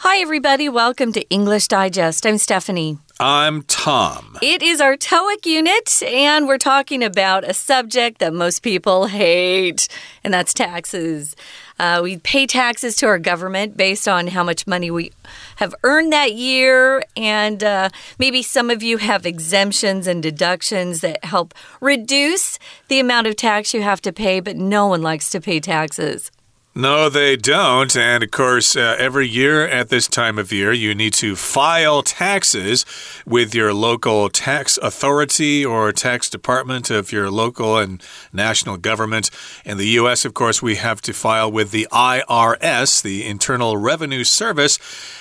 Hi, everybody. Welcome to English Digest. I'm Stephanie. I'm Tom. It is our TOEIC unit, and we're talking about a subject that most people hate, and that's taxes. Uh, we pay taxes to our government based on how much money we have earned that year, and uh, maybe some of you have exemptions and deductions that help reduce the amount of tax you have to pay, but no one likes to pay taxes. No, they don't. And of course, uh, every year at this time of year, you need to file taxes with your local tax authority or tax department of your local and national government. In the U.S., of course, we have to file with the IRS, the Internal Revenue Service.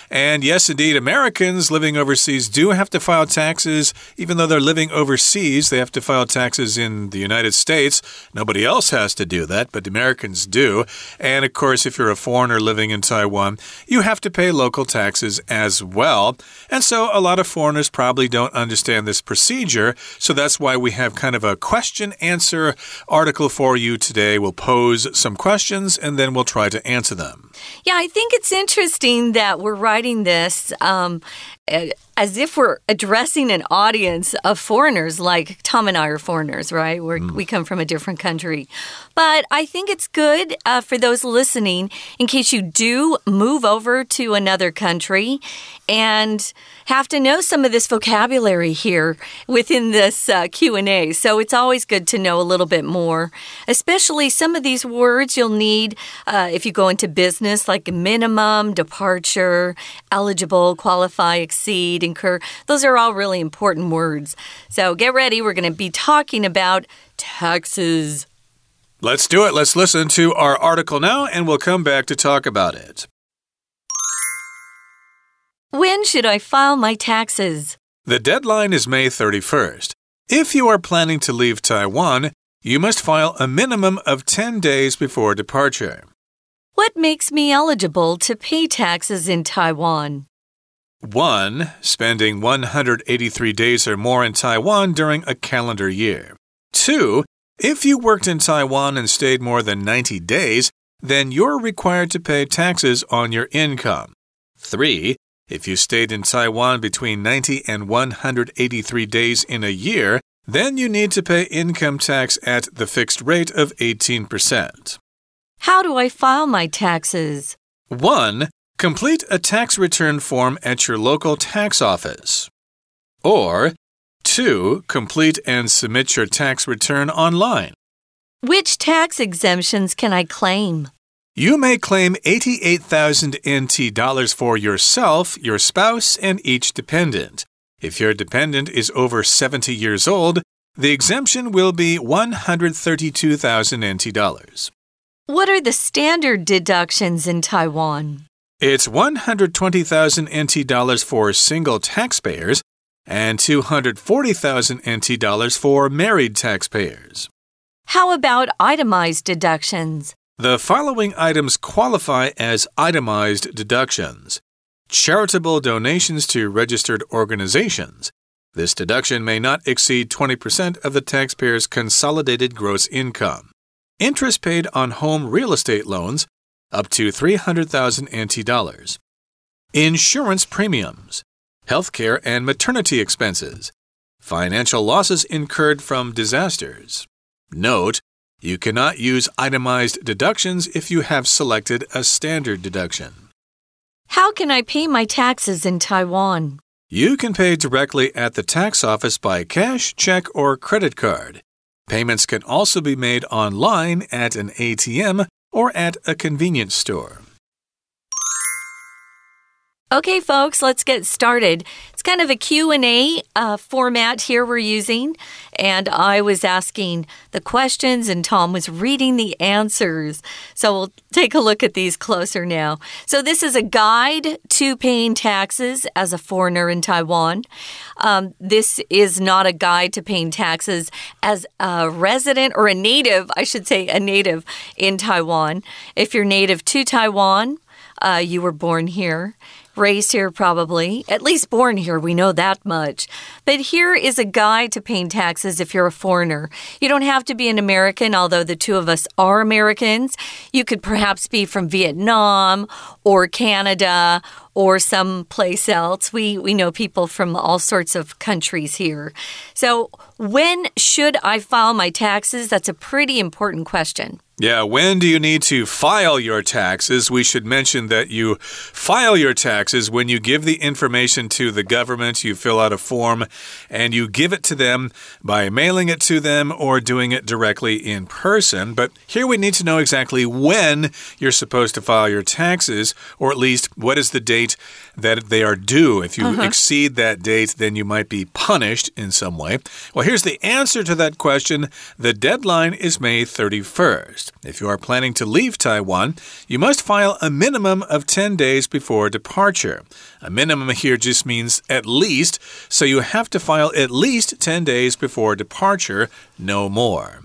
And yes, indeed, Americans living overseas do have to file taxes. Even though they're living overseas, they have to file taxes in the United States. Nobody else has to do that, but Americans do. And of course, if you're a foreigner living in Taiwan, you have to pay local taxes as well. And so a lot of foreigners probably don't understand this procedure. So that's why we have kind of a question answer article for you today. We'll pose some questions and then we'll try to answer them. Yeah, I think it's interesting that we're writing this um, as if we're addressing an audience of foreigners, like Tom and I are foreigners, right? Mm. We come from a different country. But I think it's good uh, for those listening in case you do move over to another country and have to know some of this vocabulary here within this uh, Q&A. So it's always good to know a little bit more, especially some of these words you'll need uh, if you go into business like minimum, departure, eligible, qualify, exceed, incur. Those are all really important words. So get ready. We're going to be talking about taxes. Let's do it. Let's listen to our article now, and we'll come back to talk about it. When should I file my taxes? The deadline is May 31st. If you are planning to leave Taiwan, you must file a minimum of 10 days before departure. What makes me eligible to pay taxes in Taiwan? 1. Spending 183 days or more in Taiwan during a calendar year. 2. If you worked in Taiwan and stayed more than 90 days, then you're required to pay taxes on your income. 3. If you stayed in Taiwan between 90 and 183 days in a year, then you need to pay income tax at the fixed rate of 18%. How do I file my taxes? 1. Complete a tax return form at your local tax office. Or 2. Complete and submit your tax return online. Which tax exemptions can I claim? You may claim 88,000 NT dollars for yourself, your spouse, and each dependent. If your dependent is over 70 years old, the exemption will be 132,000 NT dollars. What are the standard deductions in Taiwan? It's 120,000 NT dollars for single taxpayers and 240,000 NT dollars for married taxpayers. How about itemized deductions? The following items qualify as itemized deductions charitable donations to registered organizations. This deduction may not exceed 20% of the taxpayer's consolidated gross income. Interest paid on home real estate loans up to 300,000 NT dollars. Insurance premiums, healthcare and maternity expenses, financial losses incurred from disasters. Note, you cannot use itemized deductions if you have selected a standard deduction. How can I pay my taxes in Taiwan? You can pay directly at the tax office by cash, check, or credit card. Payments can also be made online at an ATM or at a convenience store. Okay, folks, let's get started. It's kind of a Q&A uh, format here we're using, and I was asking the questions and Tom was reading the answers. So we'll take a look at these closer now. So this is a guide to paying taxes as a foreigner in Taiwan. Um, this is not a guide to paying taxes as a resident or a native, I should say a native in Taiwan. If you're native to Taiwan, uh, you were born here raised here, probably, at least born here. We know that much. But here is a guide to paying taxes if you're a foreigner. You don't have to be an American, although the two of us are Americans. You could perhaps be from Vietnam or Canada or someplace else. We we know people from all sorts of countries here. So, when should I file my taxes? That's a pretty important question. Yeah, when do you need to file your taxes? We should mention that you file your taxes when you give the information to the government, you fill out a form, and you give it to them by mailing it to them or doing it directly in person. But here we need to know exactly when you're supposed to file your taxes, or at least what is the date that they are due. If you uh -huh. exceed that date, then you might be punished in some way. Well, here's the answer to that question the deadline is May 31st. If you are planning to leave Taiwan, you must file a minimum of 10 days before departure. A minimum here just means at least, so you have to file at least 10 days before departure, no more.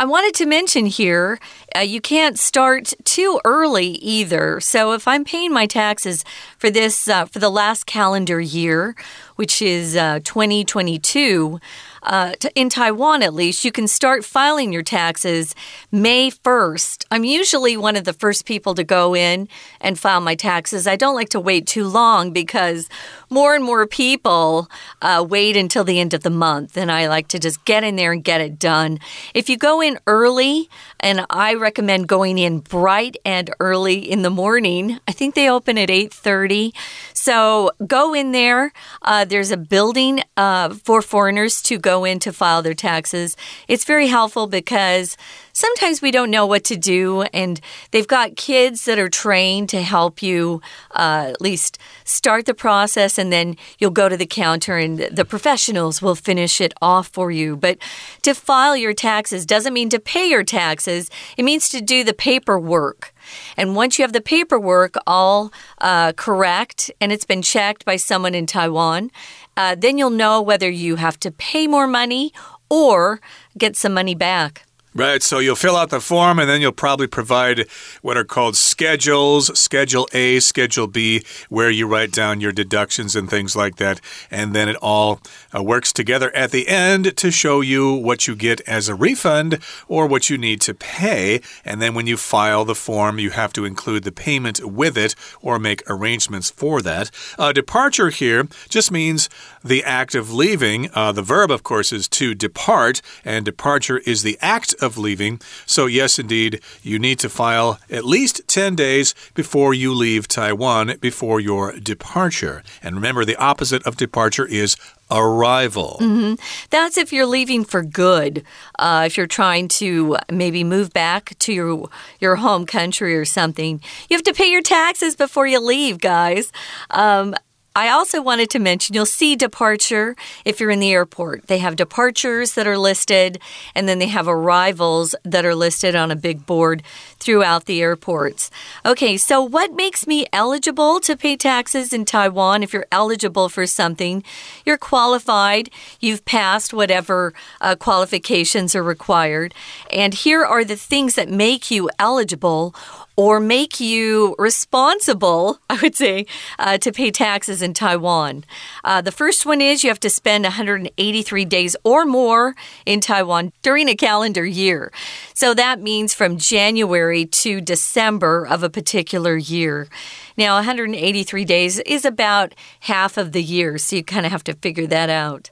I wanted to mention here, uh, you can't start too early either. So if I'm paying my taxes for this uh, for the last calendar year, which is uh, 2022, uh, in Taiwan at least, you can start filing your taxes May 1st. I'm usually one of the first people to go in and file my taxes. I don't like to wait too long because more and more people uh, wait until the end of the month, and I like to just get in there and get it done. If you go in early, and I recommend going in bright and early in the morning. I think they open at 8:30. So go in there. Uh, there's a building uh, for foreigners to go in to file their taxes. It's very helpful because sometimes we don't know what to do, and they've got kids that are trained to help you uh, at least start the process, and then you'll go to the counter, and the professionals will finish it off for you. But to file your taxes doesn't mean to pay your taxes, it means to do the paperwork. And once you have the paperwork all uh, correct and it's been checked by someone in Taiwan, uh, then you'll know whether you have to pay more money or get some money back. Right, so you'll fill out the form and then you'll probably provide what are called schedules Schedule A, Schedule B, where you write down your deductions and things like that. And then it all uh, works together at the end to show you what you get as a refund or what you need to pay. And then when you file the form, you have to include the payment with it or make arrangements for that. Uh, departure here just means the act of leaving. Uh, the verb, of course, is to depart, and departure is the act of of leaving. So, yes, indeed, you need to file at least 10 days before you leave Taiwan, before your departure. And remember, the opposite of departure is arrival. Mm -hmm. That's if you're leaving for good. Uh, if you're trying to maybe move back to your your home country or something, you have to pay your taxes before you leave, guys. Um, I also wanted to mention you'll see departure if you're in the airport. They have departures that are listed, and then they have arrivals that are listed on a big board throughout the airports. Okay, so what makes me eligible to pay taxes in Taiwan? If you're eligible for something, you're qualified, you've passed whatever uh, qualifications are required. And here are the things that make you eligible or make you responsible, I would say, uh, to pay taxes in Taiwan. Uh, the first one is you have to spend 183 days or more in Taiwan during a calendar year. So that means from January to December of a particular year. Now, 183 days is about half of the year, so you kind of have to figure that out.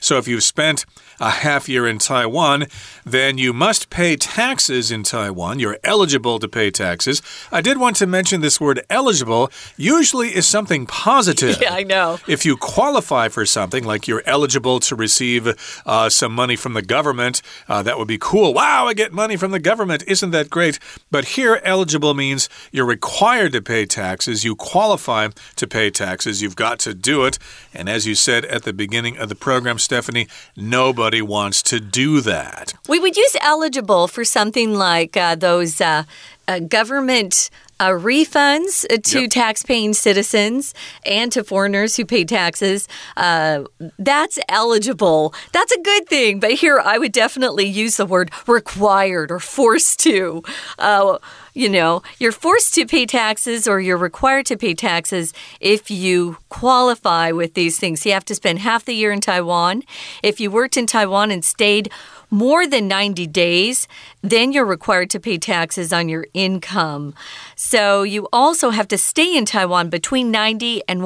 So if you've spent a half year in Taiwan, then you must pay taxes in Taiwan. You're eligible to pay taxes. I did want to mention this word eligible usually is something positive. Yeah, I know. If you qualify for something, like you're eligible to receive uh, some money from the government, uh, that would be cool. Wow, I get money from the government. Isn't that great? But here, eligible means you're required to pay taxes. You qualify to pay taxes. You've got to do it. And as you said at the beginning of the program, Stephanie, nobody Nobody wants to do that. We would use eligible for something like uh, those uh, uh, government. Uh, refunds uh, to yep. tax-paying citizens and to foreigners who pay taxes. Uh, that's eligible. That's a good thing. But here, I would definitely use the word required or forced to. Uh, you know, you're forced to pay taxes or you're required to pay taxes if you qualify with these things. You have to spend half the year in Taiwan. If you worked in Taiwan and stayed more than 90 days, then you're required to pay taxes on your income. So you also have to stay in Taiwan between 90 and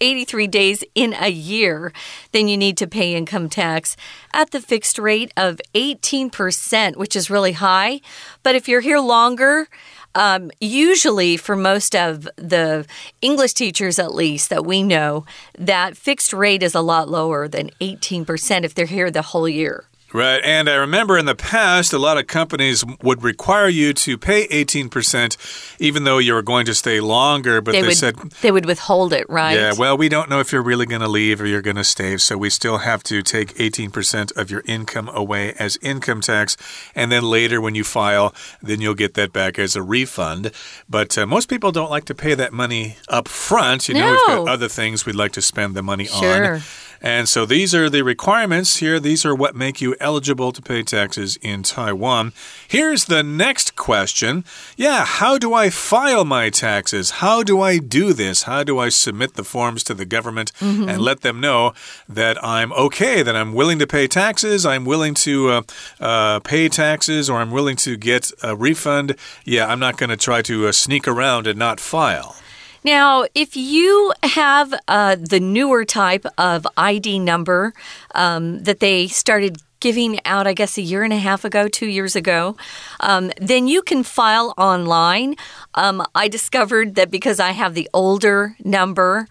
183 days in a year. Then you need to pay income tax at the fixed rate of 18%, which is really high. But if you're here longer, um, usually, for most of the English teachers, at least that we know, that fixed rate is a lot lower than 18% if they're here the whole year. Right. And I remember in the past, a lot of companies would require you to pay 18%, even though you were going to stay longer. But they, they would, said. They would withhold it, right? Yeah. Well, we don't know if you're really going to leave or you're going to stay. So we still have to take 18% of your income away as income tax. And then later, when you file, then you'll get that back as a refund. But uh, most people don't like to pay that money up front. You no. know, we've got other things we'd like to spend the money sure. on. And so these are the requirements here. These are what make you eligible to pay taxes in Taiwan. Here's the next question. Yeah, how do I file my taxes? How do I do this? How do I submit the forms to the government mm -hmm. and let them know that I'm okay, that I'm willing to pay taxes, I'm willing to uh, uh, pay taxes, or I'm willing to get a refund? Yeah, I'm not going to try to uh, sneak around and not file. Now, if you have uh, the newer type of ID number um, that they started giving out, I guess, a year and a half ago, two years ago, um, then you can file online. Um, I discovered that because I have the older number,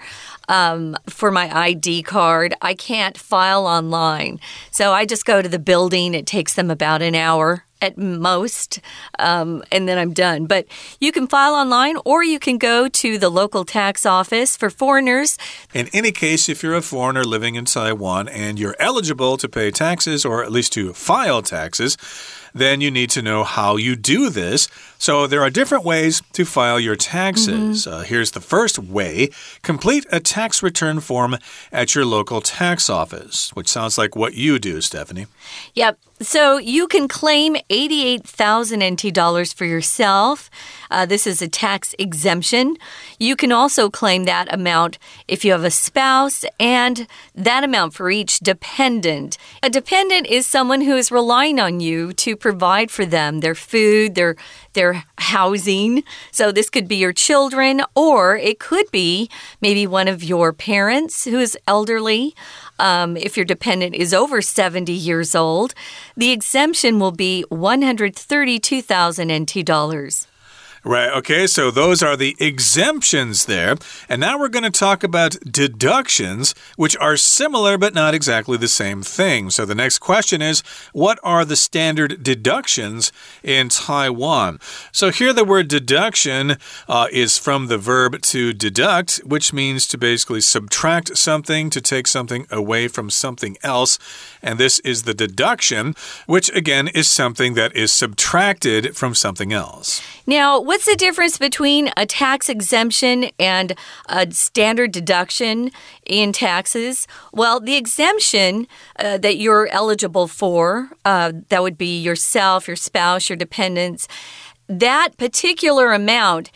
um, for my ID card. I can't file online. So I just go to the building. It takes them about an hour at most, um, and then I'm done. But you can file online or you can go to the local tax office for foreigners. In any case, if you're a foreigner living in Taiwan and you're eligible to pay taxes or at least to file taxes, then you need to know how you do this. So there are different ways to file your taxes. Mm -hmm. uh, here's the first way complete a tax return form at your local tax office, which sounds like what you do, Stephanie. Yep. So you can claim 88,000 NT dollars for yourself. Uh, this is a tax exemption. You can also claim that amount if you have a spouse and that amount for each dependent. A dependent is someone who is relying on you to provide for them their food, their their housing. So this could be your children or it could be maybe one of your parents who is elderly. Um, if your dependent is over 70 years old, the exemption will be 132,000 NT dollars. Right. Okay. So those are the exemptions there. And now we're going to talk about deductions, which are similar but not exactly the same thing. So the next question is what are the standard deductions in Taiwan? So here the word deduction uh, is from the verb to deduct, which means to basically subtract something, to take something away from something else. And this is the deduction, which again is something that is subtracted from something else. Now, what's the difference between a tax exemption and a standard deduction in taxes? Well, the exemption uh, that you're eligible for, uh, that would be yourself, your spouse, your dependents, that particular amount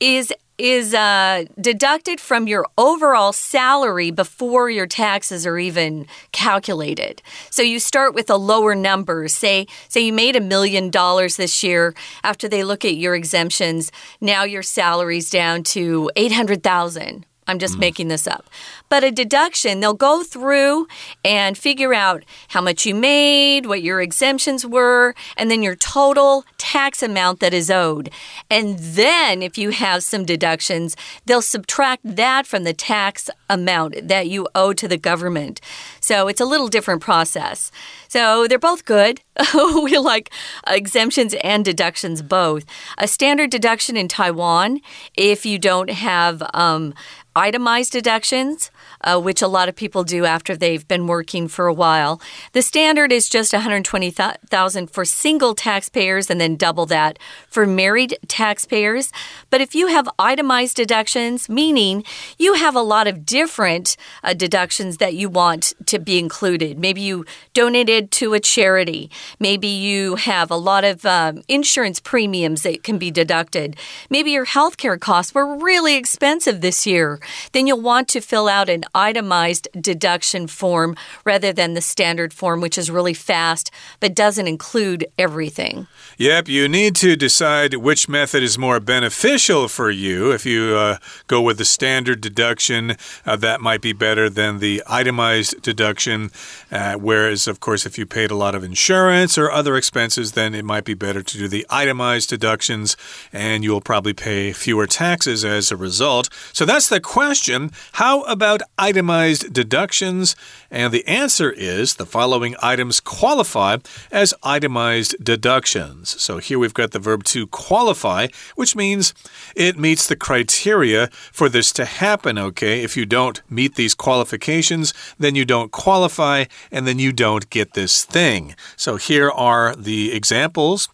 is is uh, deducted from your overall salary before your taxes are even calculated. So you start with a lower number. Say, say you made a million dollars this year. After they look at your exemptions, now your salary's down to eight hundred thousand. I'm just mm. making this up. But a deduction, they'll go through and figure out how much you made, what your exemptions were, and then your total tax amount that is owed. And then, if you have some deductions, they'll subtract that from the tax amount that you owe to the government. So it's a little different process. So they're both good. we like exemptions and deductions both. A standard deduction in Taiwan, if you don't have um, itemized deductions, uh, which a lot of people do after they've been working for a while. The standard is just 120,000 for single taxpayers and then double that for married taxpayers. But if you have itemized deductions, meaning you have a lot of different uh, deductions that you want to be included. Maybe you donated to a charity. Maybe you have a lot of um, insurance premiums that can be deducted. Maybe your healthcare costs were really expensive this year. Then you'll want to fill out an itemized deduction form rather than the standard form, which is really fast but doesn't include everything. Yep, you need to decide which method is more beneficial for you. If you uh, go with the standard deduction, uh, that might be better than the itemized deduction. Uh, whereas, of course, if you paid a lot of insurance or other expenses, then it might be better to do the itemized deductions, and you'll probably pay fewer taxes as a result. So that's the question. How about itemized deductions? And the answer is the following items qualify as itemized deductions. So here we've got the verb to qualify, which means it meets the criteria for this to happen, okay? If you don't meet these qualifications, then you don't qualify, and then you don't get this thing. So here are the examples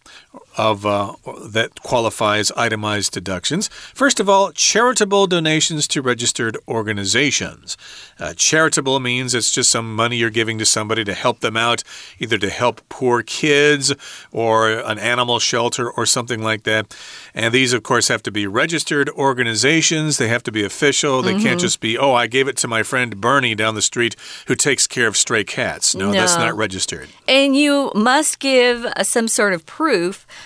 of uh, that qualifies itemized deductions. First of all, charitable donations to registered organizations. Uh, charitable means it's just some money you're giving to somebody to help them out, either to help poor kids or an animal shelter or something like that. And these, of course, have to be registered organizations. They have to be official. They mm -hmm. can't mm-hmm. just be, oh, I gave it to my friend Bernie down the street who takes care of stray cats. No, no. that's not registered. And you must give uh, some sort of proof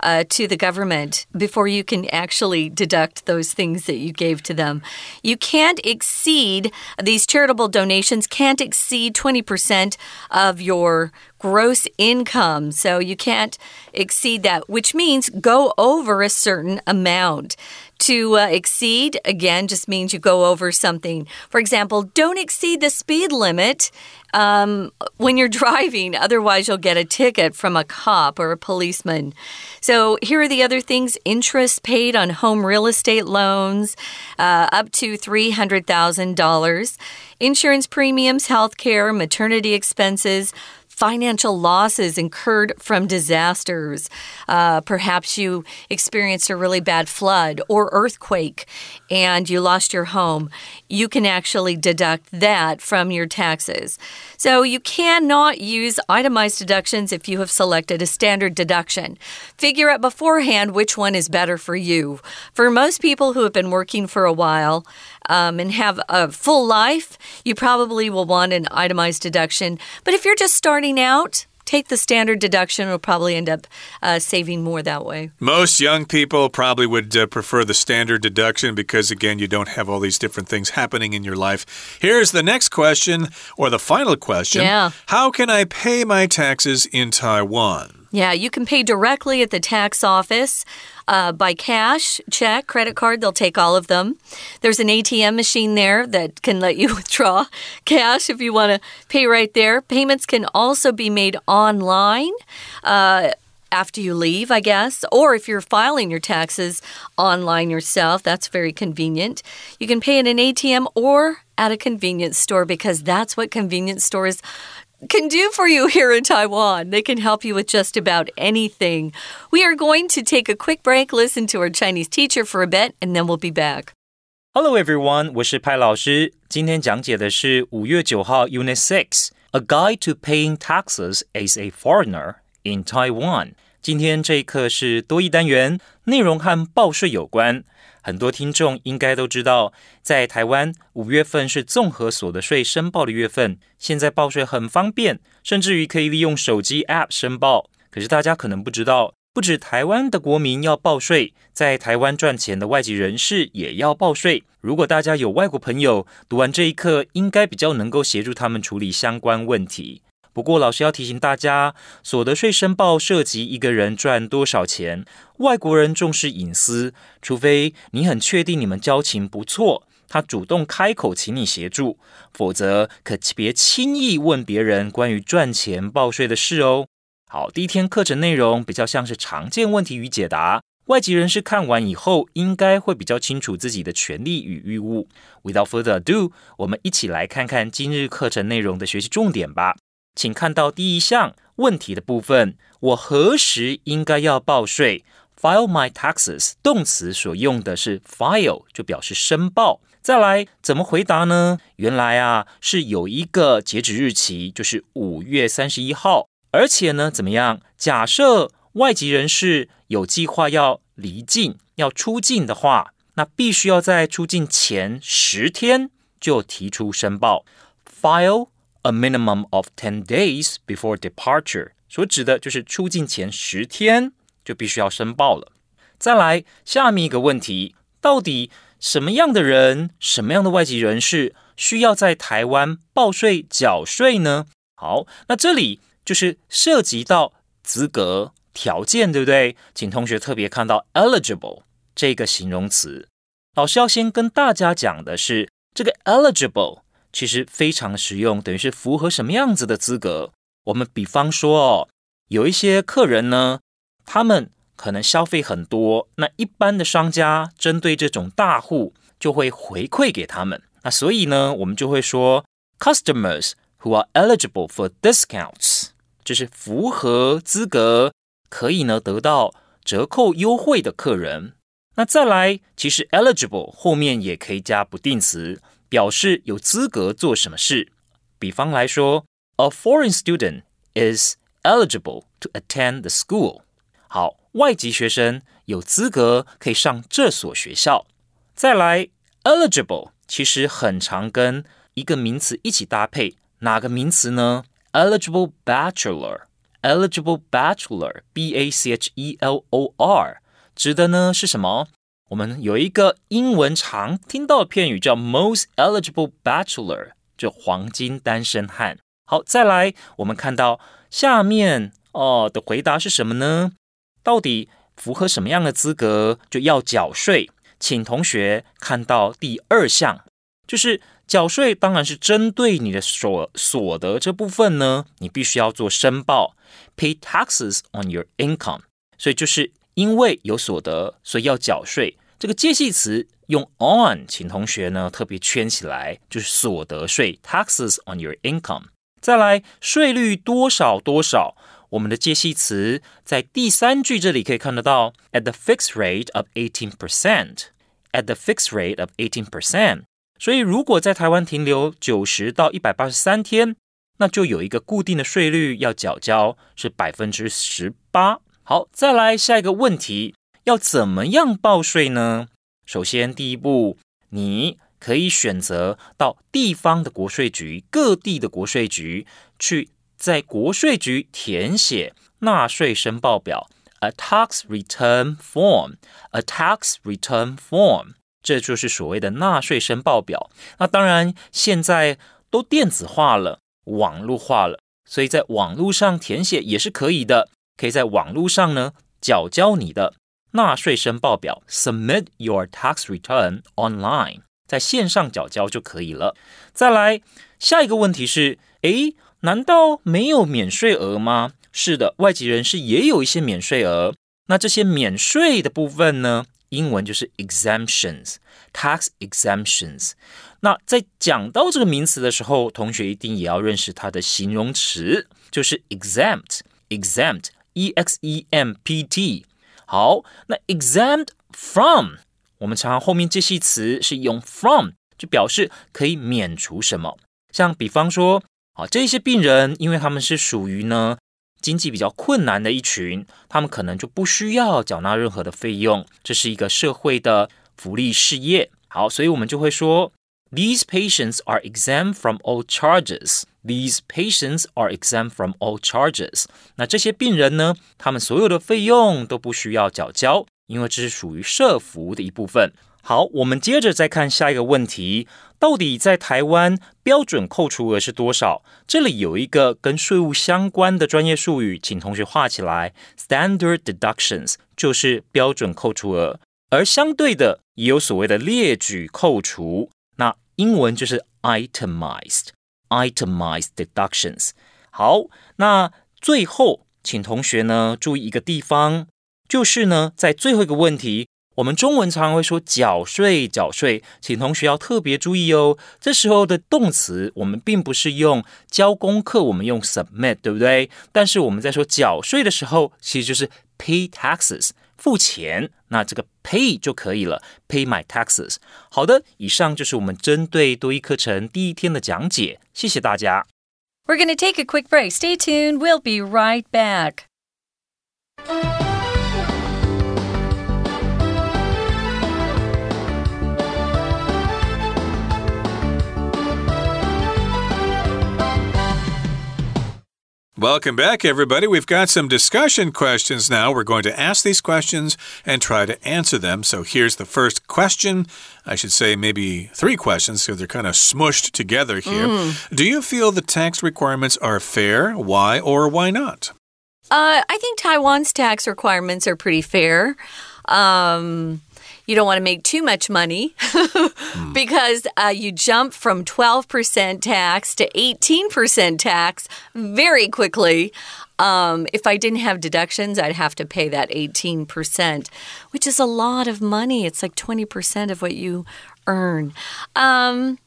uh, to the government before you can actually deduct those things that you gave to them. You can't exceed, these charitable donations can't exceed 20% of your gross income. So you can't exceed that, which means go over a certain amount. To uh, exceed, again, just means you go over something. For example, don't exceed the speed limit um, when you're driving, otherwise, you'll get a ticket from a cop or a policeman. So, here are the other things. Interest paid on home real estate loans uh, up to $300,000, insurance premiums, health care, maternity expenses financial losses incurred from disasters. Uh, perhaps you experienced a really bad flood or earthquake and you lost your home. You can actually deduct that from your taxes. So you cannot use itemized deductions if you have selected a standard deduction. Figure out beforehand which one is better for you. For most people who have been working for a while, um, and have a full life, you probably will want an itemized deduction. But if you're just starting out, take the standard deduction. Will probably end up uh, saving more that way. Most young people probably would uh, prefer the standard deduction because, again, you don't have all these different things happening in your life. Here's the next question, or the final question. Yeah. How can I pay my taxes in Taiwan? Yeah, you can pay directly at the tax office uh, by cash, check, credit card. They'll take all of them. There's an ATM machine there that can let you withdraw cash if you want to pay right there. Payments can also be made online. Uh, after you leave, I guess, or if you're filing your taxes online yourself, that's very convenient. You can pay at an ATM or at a convenience store because that's what convenience stores can do for you here in Taiwan. They can help you with just about anything. We are going to take a quick break, listen to our Chinese teacher for a bit, and then we'll be back. Hello everyone，我是派老师。今天讲解的是五月九号 Unit Six A Guide to Paying Taxes as a Foreigner in Taiwan. 今天这一课是多益单元，内容和报税有关。很多听众应该都知道，在台湾五月份是综合所得税申报的月份。现在报税很方便，甚至于可以利用手机 App 申报。可是大家可能不知道，不止台湾的国民要报税，在台湾赚钱的外籍人士也要报税。如果大家有外国朋友，读完这一课，应该比较能够协助他们处理相关问题。不过，老师要提醒大家，所得税申报涉及一个人赚多少钱。外国人重视隐私，除非你很确定你们交情不错，他主动开口请你协助，否则可别轻易问别人关于赚钱报税的事哦。好，第一天课程内容比较像是常见问题与解答。外籍人士看完以后，应该会比较清楚自己的权利与义务。Without further ado，我们一起来看看今日课程内容的学习重点吧。请看到第一项问题的部分：我何时应该要报税？File my taxes，动词所用的是 file，就表示申报。再来怎么回答呢？原来啊是有一个截止日期，就是五月三十一号。而且呢，怎么样？假设外籍人士有计划要离境、要出境的话，那必须要在出境前十天就提出申报，file a minimum of ten days before departure。所指的就是出境前十天就必须要申报了。再来，下面一个问题，到底什么样的人、什么样的外籍人士需要在台湾报税缴税呢？好，那这里就是涉及到资格。条件对不对？请同学特别看到 eligible 这个形容词。老师要先跟大家讲的是，这个 eligible 其实非常实用，等于是符合什么样子的资格？我们比方说哦，有一些客人呢，他们可能消费很多，那一般的商家针对这种大户就会回馈给他们。那所以呢，我们就会说 customers who are eligible for discounts，就是符合资格。可以呢得到折扣优惠的客人，那再来，其实 eligible 后面也可以加不定词，表示有资格做什么事。比方来说，a foreign student is eligible to attend the school。好，外籍学生有资格可以上这所学校。再来，eligible 其实很常跟一个名词一起搭配，哪个名词呢？eligible bachelor。Eligible bachelor, b a c h e l o r，指的呢是什么？我们有一个英文常听到的片语叫 most eligible bachelor，就黄金单身汉。好，再来，我们看到下面哦的回答是什么呢？到底符合什么样的资格就要缴税？请同学看到第二项，就是。缴税当然是针对你的所所得这部分呢，你必须要做申报，pay taxes on your income。所以就是因为有所得，所以要缴税。这个介系词用 on，请同学呢特别圈起来，就是所得税，taxes on your income。再来，税率多少多少，我们的介系词在第三句这里可以看得到，at the fixed rate of eighteen percent，at the fixed rate of eighteen percent。所以，如果在台湾停留九十到一百八十三天，那就有一个固定的税率要缴交，是百分之十八。好，再来下一个问题，要怎么样报税呢？首先，第一步，你可以选择到地方的国税局、各地的国税局去，在国税局填写纳税申报表，a tax return form，a tax return form。这就是所谓的纳税申报表。那当然，现在都电子化了，网络化了，所以在网络上填写也是可以的。可以在网络上呢缴交你的纳税申报表，submit your tax return online，在线上缴交就可以了。再来，下一个问题是：诶，难道没有免税额吗？是的，外籍人士也有一些免税额。那这些免税的部分呢？英文就是 exemptions，tax exemptions。那在讲到这个名词的时候，同学一定也要认识它的形容词，就是 exempt，exempt e x e m p t，好，那 exempt from，我们常常后面这些词是用 from，就表示可以免除什么。像比方说，啊，这些病人，因为他们是属于呢。经济比较困难的一群，他们可能就不需要缴纳任何的费用，这是一个社会的福利事业。好，所以我们就会说，These patients are exempt from all charges. These patients are exempt from all charges. 那这些病人呢，他们所有的费用都不需要缴交，因为这是属于社福的一部分。好，我们接着再看下一个问题。到底在台湾标准扣除额是多少？这里有一个跟税务相关的专业术语，请同学画起来。Standard deductions 就是标准扣除额，而相对的也有所谓的列举扣除，英文就是 itemized itemized deductions。好，那最后请同学呢注意一个地方，就是呢，在最后一个问题。我们中文常常会说缴税，缴税，请同学要特别注意哦。这时候的动词，我们并不是用交功课，我们用 submit，对不对？但是我们在说缴税的时候，其实就是 pay taxes，付钱，那这个 pay 就可以了，pay my taxes。好的，以上就是我们针对多益课程第一天的讲解，谢谢大家。We're going to take a quick break. Stay tuned. We'll be right back. Welcome back, everybody. We've got some discussion questions now. We're going to ask these questions and try to answer them. So here's the first question. I should say maybe three questions because they're kind of smushed together here. Mm. Do you feel the tax requirements are fair? Why or why not? Uh, I think Taiwan's tax requirements are pretty fair. Um, you don't want to make too much money mm. because uh, you jump from 12% tax to 18% tax very quickly. Um, if I didn't have deductions, I'd have to pay that 18%, which is a lot of money. It's like 20% of what you earn. Um,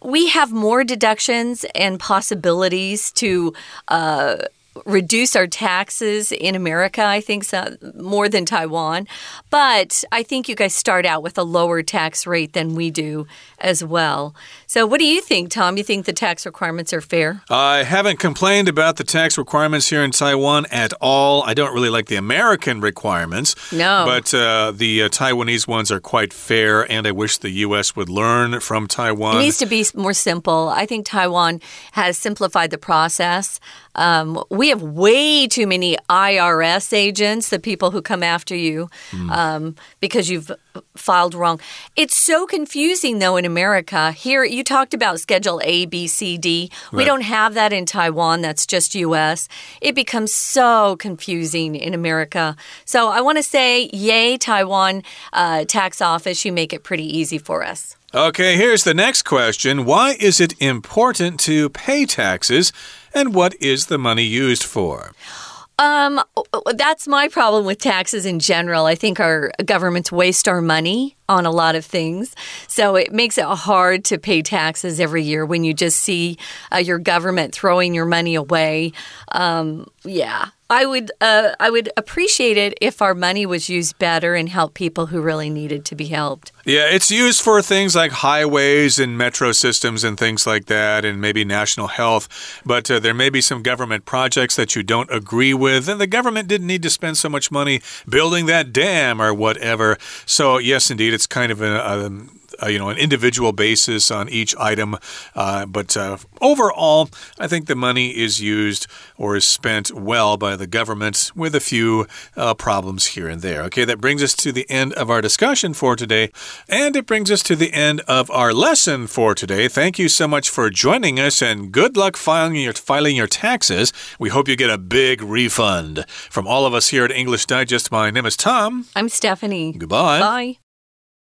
we have more deductions and possibilities to uh, reduce our taxes in America, I think, so, more than Taiwan. But I think you guys start out with a lower tax rate than we do as well. So, what do you think, Tom? You think the tax requirements are fair? I haven't complained about the tax requirements here in Taiwan at all. I don't really like the American requirements. No. But uh, the uh, Taiwanese ones are quite fair, and I wish the U.S. would learn from Taiwan. It needs to be more simple. I think Taiwan has simplified the process. Um, we have way too many IRS agents, the people who come after you mm. um, because you've filed wrong. It's so confusing, though, in America. Here, you talked about Schedule A, B, C, D. Right. We don't have that in Taiwan. That's just U.S. It becomes so confusing in America. So I want to say, yay, Taiwan uh, tax office. You make it pretty easy for us. Okay, here's the next question Why is it important to pay taxes, and what is the money used for? Um, that's my problem with taxes in general. I think our governments waste our money on a lot of things. So it makes it hard to pay taxes every year when you just see uh, your government throwing your money away. Um, yeah. I would uh, I would appreciate it if our money was used better and help people who really needed to be helped. Yeah, it's used for things like highways and metro systems and things like that, and maybe national health. But uh, there may be some government projects that you don't agree with, and the government didn't need to spend so much money building that dam or whatever. So yes, indeed, it's kind of a, a uh, you know an individual basis on each item. Uh, but uh, overall, I think the money is used or is spent well by the government with a few uh, problems here and there. Okay, that brings us to the end of our discussion for today, and it brings us to the end of our lesson for today. Thank you so much for joining us, and good luck filing your filing your taxes. We hope you get a big refund. From all of us here at English Digest, my name is Tom. I'm Stephanie. Goodbye. Bye.